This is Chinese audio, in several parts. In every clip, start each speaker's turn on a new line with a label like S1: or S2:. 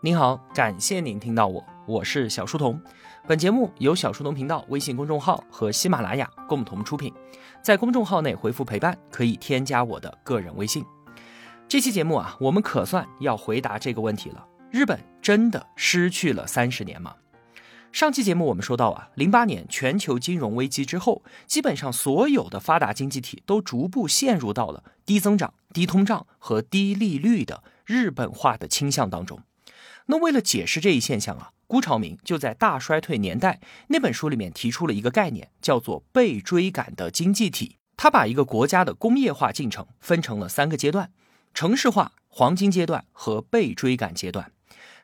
S1: 您好，感谢您听到我，我是小书童。本节目由小书童频道微信公众号和喜马拉雅共同出品。在公众号内回复“陪伴”，可以添加我的个人微信。这期节目啊，我们可算要回答这个问题了：日本真的失去了三十年吗？上期节目我们说到啊，零八年全球金融危机之后，基本上所有的发达经济体都逐步陷入到了低增长、低通胀和低利率的日本化的倾向当中。那为了解释这一现象啊，辜朝明就在《大衰退年代》那本书里面提出了一个概念，叫做“被追赶的经济体”。他把一个国家的工业化进程分成了三个阶段：城市化、黄金阶段和被追赶阶段。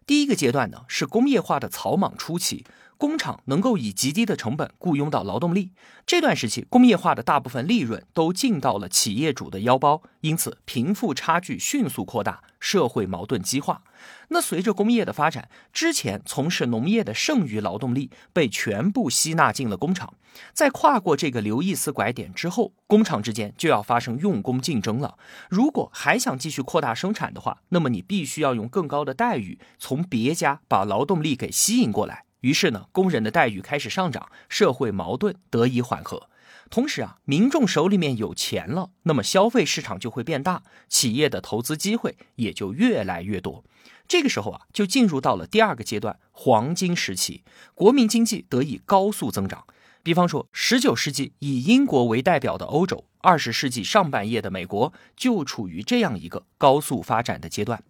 S1: 第一个阶段呢，是工业化的草莽初期。工厂能够以极低的成本雇佣到劳动力，这段时期工业化的大部分利润都进到了企业主的腰包，因此贫富差距迅速扩大，社会矛盾激化。那随着工业的发展，之前从事农业的剩余劳动力被全部吸纳进了工厂，在跨过这个刘易斯拐点之后，工厂之间就要发生用工竞争了。如果还想继续扩大生产的话，那么你必须要用更高的待遇从别家把劳动力给吸引过来。于是呢，工人的待遇开始上涨，社会矛盾得以缓和。同时啊，民众手里面有钱了，那么消费市场就会变大，企业的投资机会也就越来越多。这个时候啊，就进入到了第二个阶段——黄金时期，国民经济得以高速增长。比方说，十九世纪以英国为代表的欧洲，二十世纪上半叶的美国，就处于这样一个高速发展的阶段。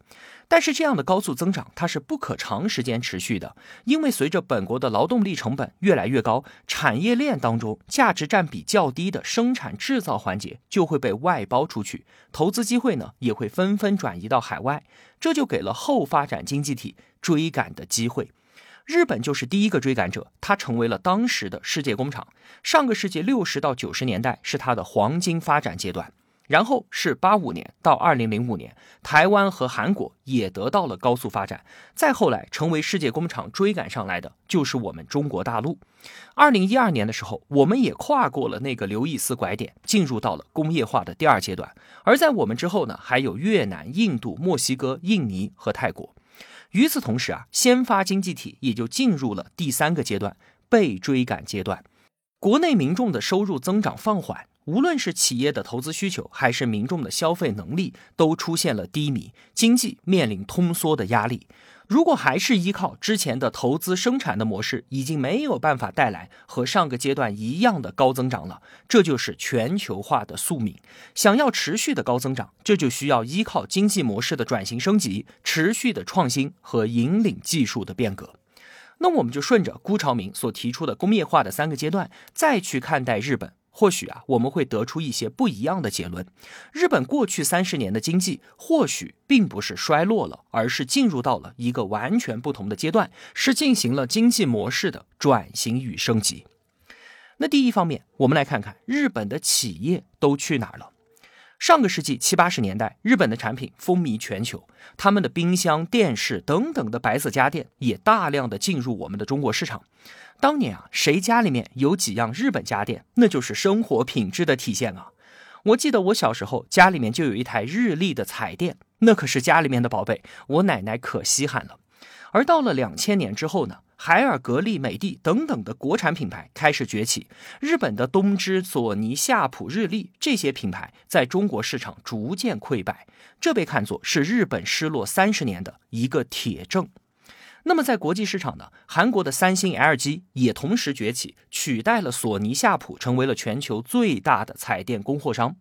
S1: 但是这样的高速增长，它是不可长时间持续的，因为随着本国的劳动力成本越来越高，产业链当中价值占比较低的生产制造环节就会被外包出去，投资机会呢也会纷纷转移到海外，这就给了后发展经济体追赶的机会。日本就是第一个追赶者，它成为了当时的世界工厂。上个世纪六十到九十年代是它的黄金发展阶段。然后是八五年到二零零五年，台湾和韩国也得到了高速发展。再后来成为世界工厂追赶上来的，就是我们中国大陆。二零一二年的时候，我们也跨过了那个刘易斯拐点，进入到了工业化的第二阶段。而在我们之后呢，还有越南、印度、墨西哥、印尼和泰国。与此同时啊，先发经济体也就进入了第三个阶段——被追赶阶段。国内民众的收入增长放缓。无论是企业的投资需求，还是民众的消费能力，都出现了低迷，经济面临通缩的压力。如果还是依靠之前的投资生产的模式，已经没有办法带来和上个阶段一样的高增长了。这就是全球化的宿命。想要持续的高增长，这就需要依靠经济模式的转型升级、持续的创新和引领技术的变革。那我们就顺着辜朝明所提出的工业化的三个阶段，再去看待日本。或许啊，我们会得出一些不一样的结论。日本过去三十年的经济或许并不是衰落了，而是进入到了一个完全不同的阶段，是进行了经济模式的转型与升级。那第一方面，我们来看看日本的企业都去哪儿了。上个世纪七八十年代，日本的产品风靡全球，他们的冰箱、电视等等的白色家电也大量的进入我们的中国市场。当年啊，谁家里面有几样日本家电，那就是生活品质的体现啊！我记得我小时候家里面就有一台日立的彩电，那可是家里面的宝贝，我奶奶可稀罕了。而到了两千年之后呢？海尔、格力、美的等等的国产品牌开始崛起，日本的东芝、索尼、夏普、日立这些品牌在中国市场逐渐溃败，这被看作是日本失落三十年的一个铁证。那么在国际市场呢？韩国的三星、LG 也同时崛起，取代了索尼、夏普，成为了全球最大的彩电供货商。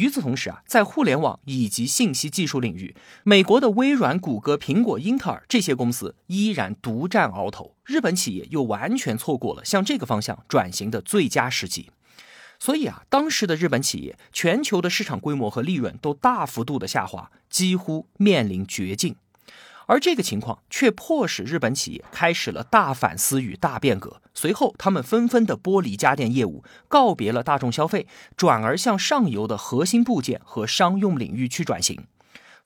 S1: 与此同时啊，在互联网以及信息技术领域，美国的微软、谷歌、苹果、英特尔这些公司依然独占鳌头，日本企业又完全错过了向这个方向转型的最佳时机。所以啊，当时的日本企业全球的市场规模和利润都大幅度的下滑，几乎面临绝境。而这个情况却迫使日本企业开始了大反思与大变革。随后，他们纷纷的剥离家电业务，告别了大众消费，转而向上游的核心部件和商用领域去转型。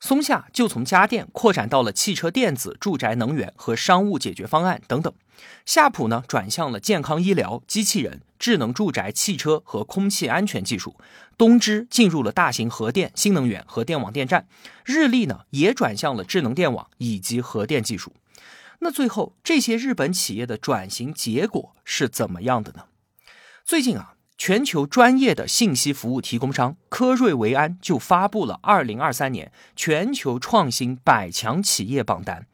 S1: 松下就从家电扩展到了汽车电子、住宅能源和商务解决方案等等。夏普呢转向了健康医疗、机器人、智能住宅、汽车和空气安全技术。东芝进入了大型核电、新能源和电网电站。日立呢也转向了智能电网以及核电技术。那最后这些日本企业的转型结果是怎么样的呢？最近啊。全球专业的信息服务提供商科瑞维安就发布了二零二三年全球创新百强企业榜单。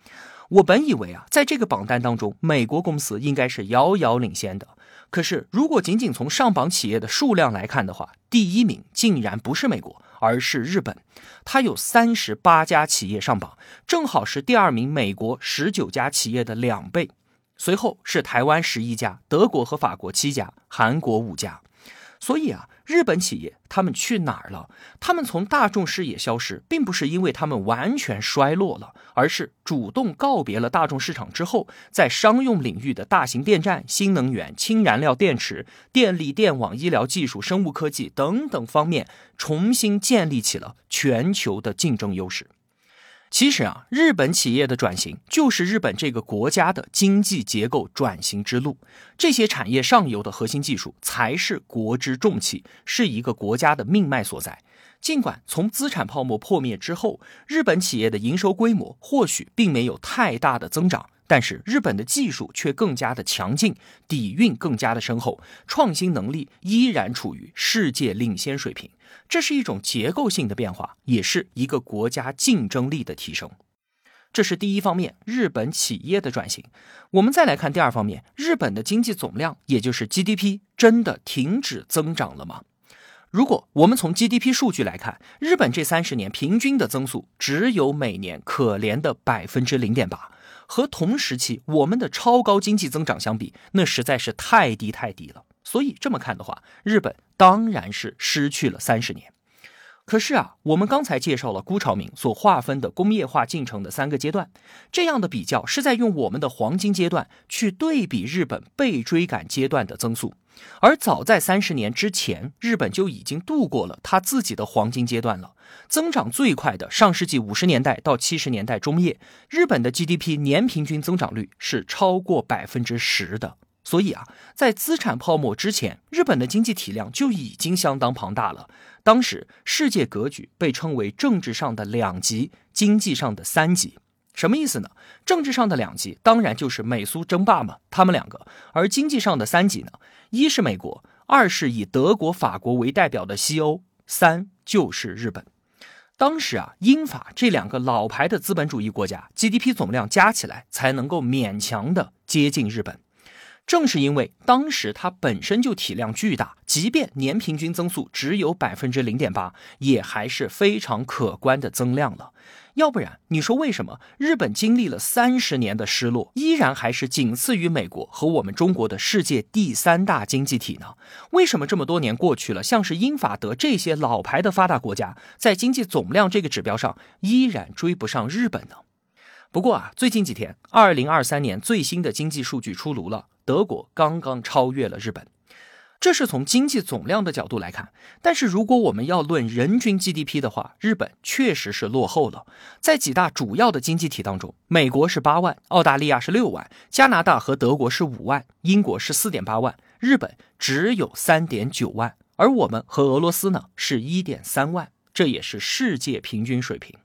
S1: 我本以为啊，在这个榜单当中，美国公司应该是遥遥领先的。可是，如果仅仅从上榜企业的数量来看的话，第一名竟然不是美国，而是日本。它有三十八家企业上榜，正好是第二名美国十九家企业的两倍。随后是台湾十一家，德国和法国七家，韩国五家。所以啊，日本企业他们去哪儿了？他们从大众视野消失，并不是因为他们完全衰落了，而是主动告别了大众市场之后，在商用领域的大型电站、新能源、氢燃料电池、电力电网、医疗技术、生物科技等等方面，重新建立起了全球的竞争优势。其实啊，日本企业的转型就是日本这个国家的经济结构转型之路。这些产业上游的核心技术才是国之重器，是一个国家的命脉所在。尽管从资产泡沫破灭之后，日本企业的营收规模或许并没有太大的增长。但是日本的技术却更加的强劲，底蕴更加的深厚，创新能力依然处于世界领先水平。这是一种结构性的变化，也是一个国家竞争力的提升。这是第一方面，日本企业的转型。我们再来看第二方面，日本的经济总量，也就是 GDP，真的停止增长了吗？如果我们从 GDP 数据来看，日本这三十年平均的增速只有每年可怜的百分之零点八。和同时期我们的超高经济增长相比，那实在是太低太低了。所以这么看的话，日本当然是失去了三十年。可是啊，我们刚才介绍了辜朝明所划分的工业化进程的三个阶段，这样的比较是在用我们的黄金阶段去对比日本被追赶阶段的增速。而早在三十年之前，日本就已经度过了他自己的黄金阶段了。增长最快的上世纪五十年代到七十年代中叶，日本的 GDP 年平均增长率是超过百分之十的。所以啊，在资产泡沫之前，日本的经济体量就已经相当庞大了。当时世界格局被称为政治上的两极，经济上的三极。什么意思呢？政治上的两极当然就是美苏争霸嘛，他们两个；而经济上的三极呢，一是美国，二是以德国、法国为代表的西欧，三就是日本。当时啊，英法这两个老牌的资本主义国家 GDP 总量加起来才能够勉强的接近日本。正是因为当时它本身就体量巨大，即便年平均增速只有百分之零点八，也还是非常可观的增量了。要不然，你说为什么日本经历了三十年的失落，依然还是仅次于美国和我们中国的世界第三大经济体呢？为什么这么多年过去了，像是英法德这些老牌的发达国家，在经济总量这个指标上依然追不上日本呢？不过啊，最近几天，二零二三年最新的经济数据出炉了，德国刚刚超越了日本。这是从经济总量的角度来看，但是如果我们要论人均 GDP 的话，日本确实是落后了。在几大主要的经济体当中，美国是八万，澳大利亚是六万，加拿大和德国是五万，英国是四点八万，日本只有三点九万，而我们和俄罗斯呢是一点三万，这也是世界平均水平。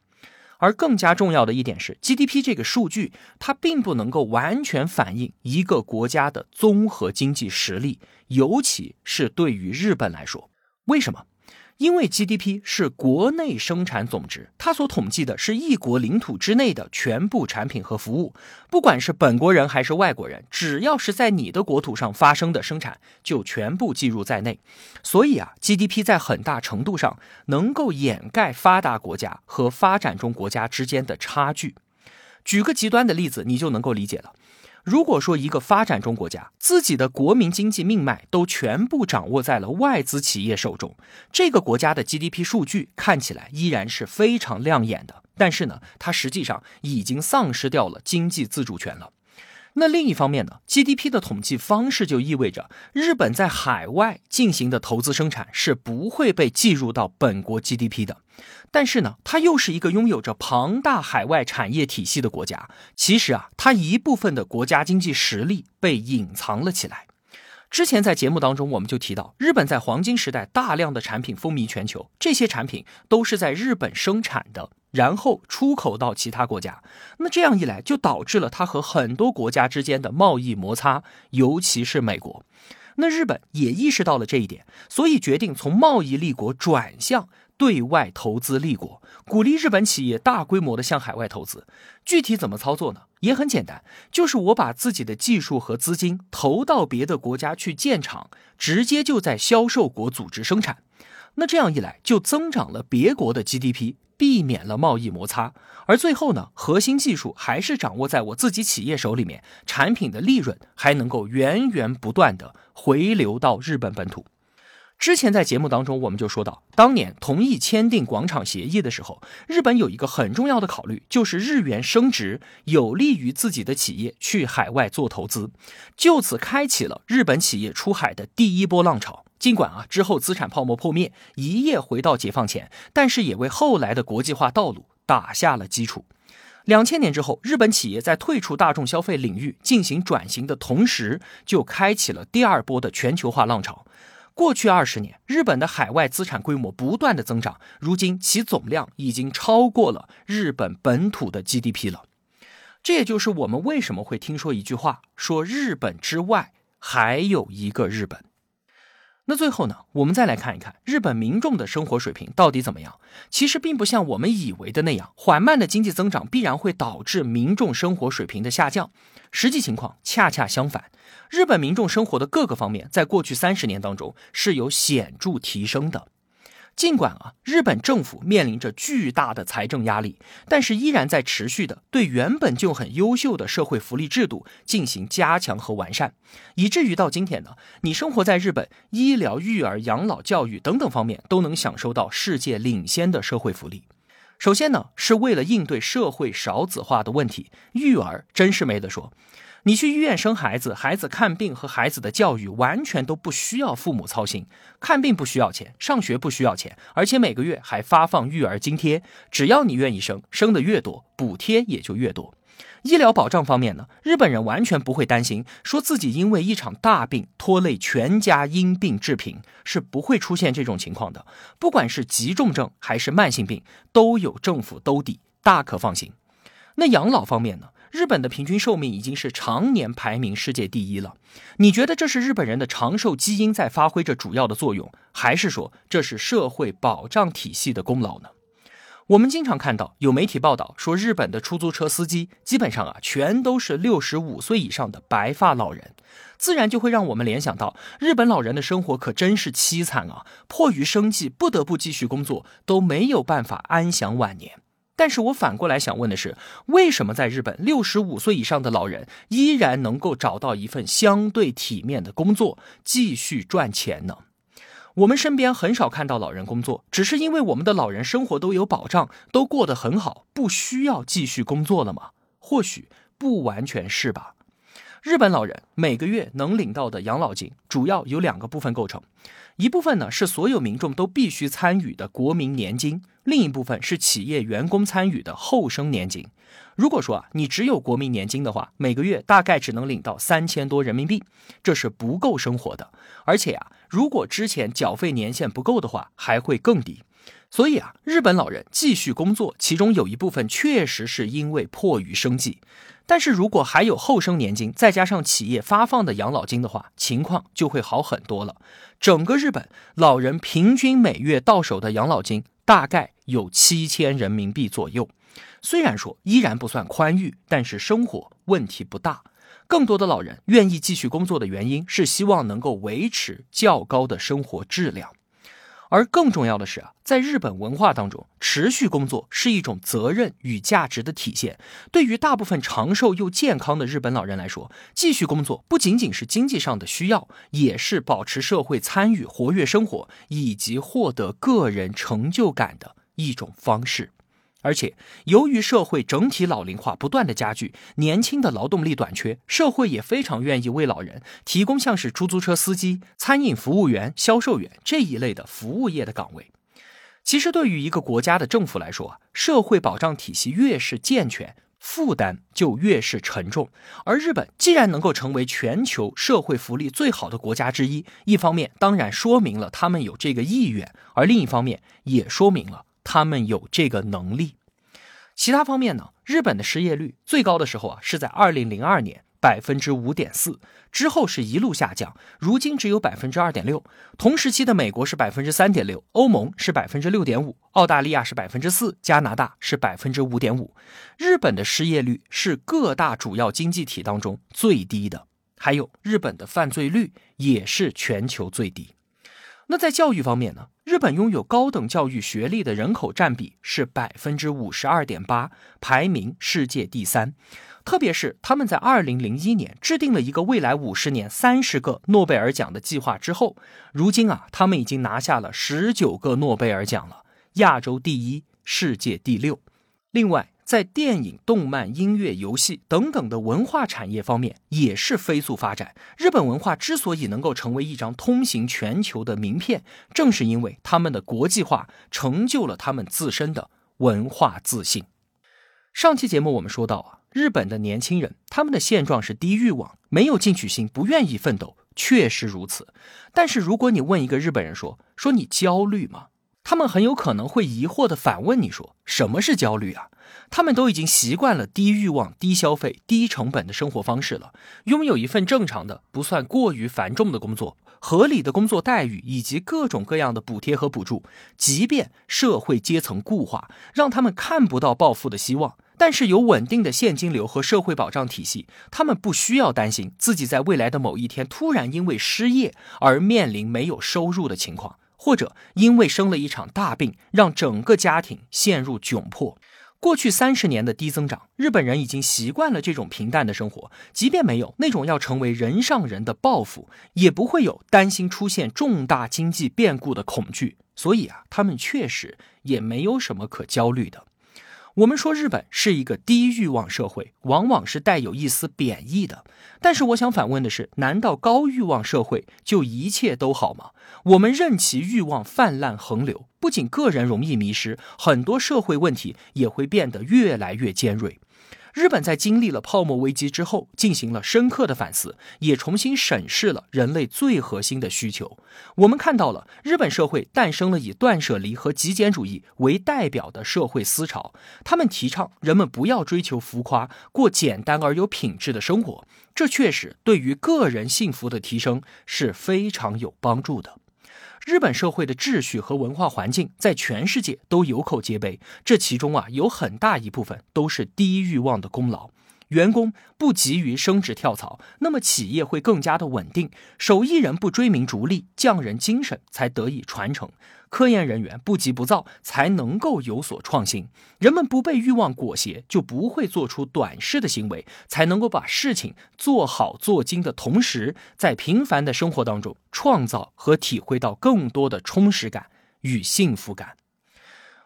S1: 而更加重要的一点是，GDP 这个数据它并不能够完全反映一个国家的综合经济实力，尤其是对于日本来说，为什么？因为 GDP 是国内生产总值，它所统计的是一国领土之内的全部产品和服务，不管是本国人还是外国人，只要是在你的国土上发生的生产，就全部计入在内。所以啊，GDP 在很大程度上能够掩盖发达国家和发展中国家之间的差距。举个极端的例子，你就能够理解了。如果说一个发展中国家自己的国民经济命脉都全部掌握在了外资企业手中，这个国家的 GDP 数据看起来依然是非常亮眼的，但是呢，它实际上已经丧失掉了经济自主权了。那另一方面呢，GDP 的统计方式就意味着日本在海外进行的投资生产是不会被计入到本国 GDP 的。但是呢，它又是一个拥有着庞大海外产业体系的国家。其实啊，它一部分的国家经济实力被隐藏了起来。之前在节目当中，我们就提到，日本在黄金时代大量的产品风靡全球，这些产品都是在日本生产的，然后出口到其他国家。那这样一来，就导致了它和很多国家之间的贸易摩擦，尤其是美国。那日本也意识到了这一点，所以决定从贸易立国转向。对外投资立国，鼓励日本企业大规模的向海外投资。具体怎么操作呢？也很简单，就是我把自己的技术和资金投到别的国家去建厂，直接就在销售国组织生产。那这样一来，就增长了别国的 GDP，避免了贸易摩擦。而最后呢，核心技术还是掌握在我自己企业手里面，产品的利润还能够源源不断的回流到日本本土。之前在节目当中，我们就说到，当年同意签订广场协议的时候，日本有一个很重要的考虑，就是日元升值有利于自己的企业去海外做投资，就此开启了日本企业出海的第一波浪潮。尽管啊之后资产泡沫破灭，一夜回到解放前，但是也为后来的国际化道路打下了基础。两千年之后，日本企业在退出大众消费领域进行转型的同时，就开启了第二波的全球化浪潮。过去二十年，日本的海外资产规模不断的增长，如今其总量已经超过了日本本土的 GDP 了。这也就是我们为什么会听说一句话，说日本之外还有一个日本。那最后呢，我们再来看一看日本民众的生活水平到底怎么样。其实并不像我们以为的那样，缓慢的经济增长必然会导致民众生活水平的下降。实际情况恰恰相反，日本民众生活的各个方面在过去三十年当中是有显著提升的。尽管啊，日本政府面临着巨大的财政压力，但是依然在持续的对原本就很优秀的社会福利制度进行加强和完善，以至于到今天呢，你生活在日本，医疗、育儿、养老、教育等等方面都能享受到世界领先的社会福利。首先呢，是为了应对社会少子化的问题，育儿真是没得说。你去医院生孩子，孩子看病和孩子的教育完全都不需要父母操心。看病不需要钱，上学不需要钱，而且每个月还发放育儿津贴。只要你愿意生，生的越多，补贴也就越多。医疗保障方面呢，日本人完全不会担心，说自己因为一场大病拖累全家因病致贫，是不会出现这种情况的。不管是急重症还是慢性病，都有政府兜底，大可放心。那养老方面呢？日本的平均寿命已经是常年排名世界第一了。你觉得这是日本人的长寿基因在发挥着主要的作用，还是说这是社会保障体系的功劳呢？我们经常看到有媒体报道说，日本的出租车司机基本上啊全都是六十五岁以上的白发老人，自然就会让我们联想到日本老人的生活可真是凄惨啊！迫于生计不得不继续工作，都没有办法安享晚年。但是我反过来想问的是，为什么在日本六十五岁以上的老人依然能够找到一份相对体面的工作，继续赚钱呢？我们身边很少看到老人工作，只是因为我们的老人生活都有保障，都过得很好，不需要继续工作了吗？或许不完全是吧。日本老人每个月能领到的养老金，主要由两个部分构成。一部分呢是所有民众都必须参与的国民年金，另一部分是企业员工参与的后生年金。如果说啊你只有国民年金的话，每个月大概只能领到三千多人民币，这是不够生活的。而且啊，如果之前缴费年限不够的话，还会更低。所以啊，日本老人继续工作，其中有一部分确实是因为迫于生计。但是如果还有后生年金，再加上企业发放的养老金的话，情况就会好很多了。整个日本老人平均每月到手的养老金大概有七千人民币左右。虽然说依然不算宽裕，但是生活问题不大。更多的老人愿意继续工作的原因是希望能够维持较高的生活质量。而更重要的是啊，在日本文化当中，持续工作是一种责任与价值的体现。对于大部分长寿又健康的日本老人来说，继续工作不仅仅是经济上的需要，也是保持社会参与、活跃生活以及获得个人成就感的一种方式。而且，由于社会整体老龄化不断的加剧，年轻的劳动力短缺，社会也非常愿意为老人提供像是出租车司机、餐饮服务员、销售员这一类的服务业的岗位。其实，对于一个国家的政府来说，社会保障体系越是健全，负担就越是沉重。而日本既然能够成为全球社会福利最好的国家之一，一方面当然说明了他们有这个意愿，而另一方面也说明了。他们有这个能力。其他方面呢？日本的失业率最高的时候啊，是在二零零二年百分之五点四，之后是一路下降，如今只有百分之二点六。同时期的美国是百分之三点六，欧盟是百分之六点五，澳大利亚是百分之四，加拿大是百分之五点五。日本的失业率是各大主要经济体当中最低的，还有日本的犯罪率也是全球最低。那在教育方面呢？日本拥有高等教育学历的人口占比是百分之五十二点八，排名世界第三。特别是他们在二零零一年制定了一个未来五十年三十个诺贝尔奖的计划之后，如今啊，他们已经拿下了十九个诺贝尔奖了，亚洲第一，世界第六。另外，在电影、动漫、音乐、游戏等等的文化产业方面也是飞速发展。日本文化之所以能够成为一张通行全球的名片，正是因为他们的国际化成就了他们自身的文化自信。上期节目我们说到啊，日本的年轻人他们的现状是低欲望、没有进取心、不愿意奋斗，确实如此。但是如果你问一个日本人说说你焦虑吗？他们很有可能会疑惑的反问你说什么是焦虑啊？他们都已经习惯了低欲望、低消费、低成本的生活方式了，拥有一份正常的、不算过于繁重的工作，合理的工作待遇以及各种各样的补贴和补助。即便社会阶层固化，让他们看不到暴富的希望，但是有稳定的现金流和社会保障体系，他们不需要担心自己在未来的某一天突然因为失业而面临没有收入的情况，或者因为生了一场大病让整个家庭陷入窘迫。过去三十年的低增长，日本人已经习惯了这种平淡的生活。即便没有那种要成为人上人的抱负，也不会有担心出现重大经济变故的恐惧。所以啊，他们确实也没有什么可焦虑的。我们说日本是一个低欲望社会，往往是带有一丝贬义的。但是我想反问的是，难道高欲望社会就一切都好吗？我们任其欲望泛滥横流，不仅个人容易迷失，很多社会问题也会变得越来越尖锐。日本在经历了泡沫危机之后，进行了深刻的反思，也重新审视了人类最核心的需求。我们看到了日本社会诞生了以断舍离和极简主义为代表的社会思潮，他们提倡人们不要追求浮夸，过简单而有品质的生活。这确实对于个人幸福的提升是非常有帮助的。日本社会的秩序和文化环境在全世界都有口皆碑，这其中啊有很大一部分都是低欲望的功劳。员工不急于升职跳槽，那么企业会更加的稳定；手艺人不追名逐利，匠人精神才得以传承。科研人员不急不躁，才能够有所创新。人们不被欲望裹挟，就不会做出短视的行为，才能够把事情做好做精的同时，在平凡的生活当中创造和体会到更多的充实感与幸福感。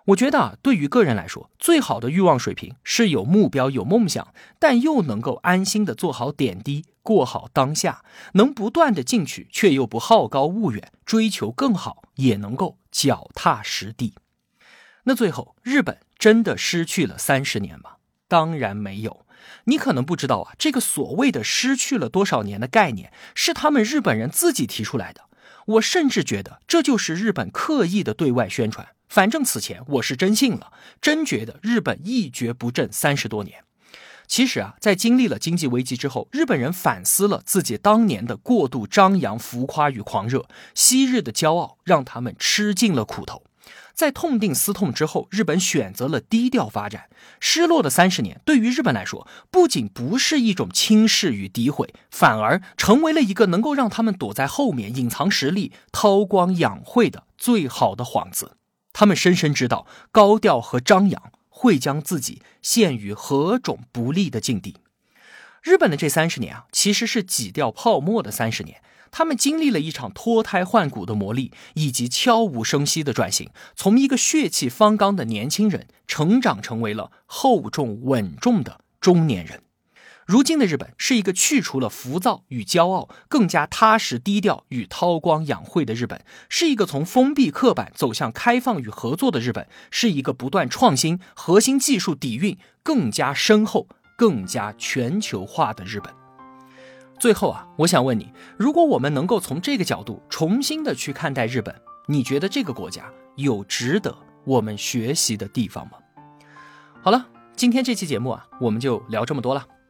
S1: 我觉得啊，对于个人来说，最好的欲望水平是有目标、有梦想，但又能够安心的做好点滴，过好当下，能不断的进取，却又不好高骛远，追求更好，也能够脚踏实地。那最后，日本真的失去了三十年吗？当然没有。你可能不知道啊，这个所谓的失去了多少年的概念，是他们日本人自己提出来的。我甚至觉得，这就是日本刻意的对外宣传。反正此前我是真信了，真觉得日本一蹶不振三十多年。其实啊，在经历了经济危机之后，日本人反思了自己当年的过度张扬、浮夸与狂热，昔日的骄傲让他们吃尽了苦头。在痛定思痛之后，日本选择了低调发展。失落的三十年，对于日本来说，不仅不是一种轻视与诋毁，反而成为了一个能够让他们躲在后面隐藏实力、韬光养晦的最好的幌子。他们深深知道，高调和张扬会将自己陷于何种不利的境地。日本的这三十年啊，其实是挤掉泡沫的三十年。他们经历了一场脱胎换骨的磨砺，以及悄无声息的转型，从一个血气方刚的年轻人，成长成为了厚重稳重的中年人。如今的日本是一个去除了浮躁与骄傲，更加踏实低调与韬光养晦的日本，是一个从封闭刻板走向开放与合作的日本，是一个不断创新、核心技术底蕴更加深厚、更加全球化的日本。最后啊，我想问你，如果我们能够从这个角度重新的去看待日本，你觉得这个国家有值得我们学习的地方吗？好了，今天这期节目啊，我们就聊这么多了。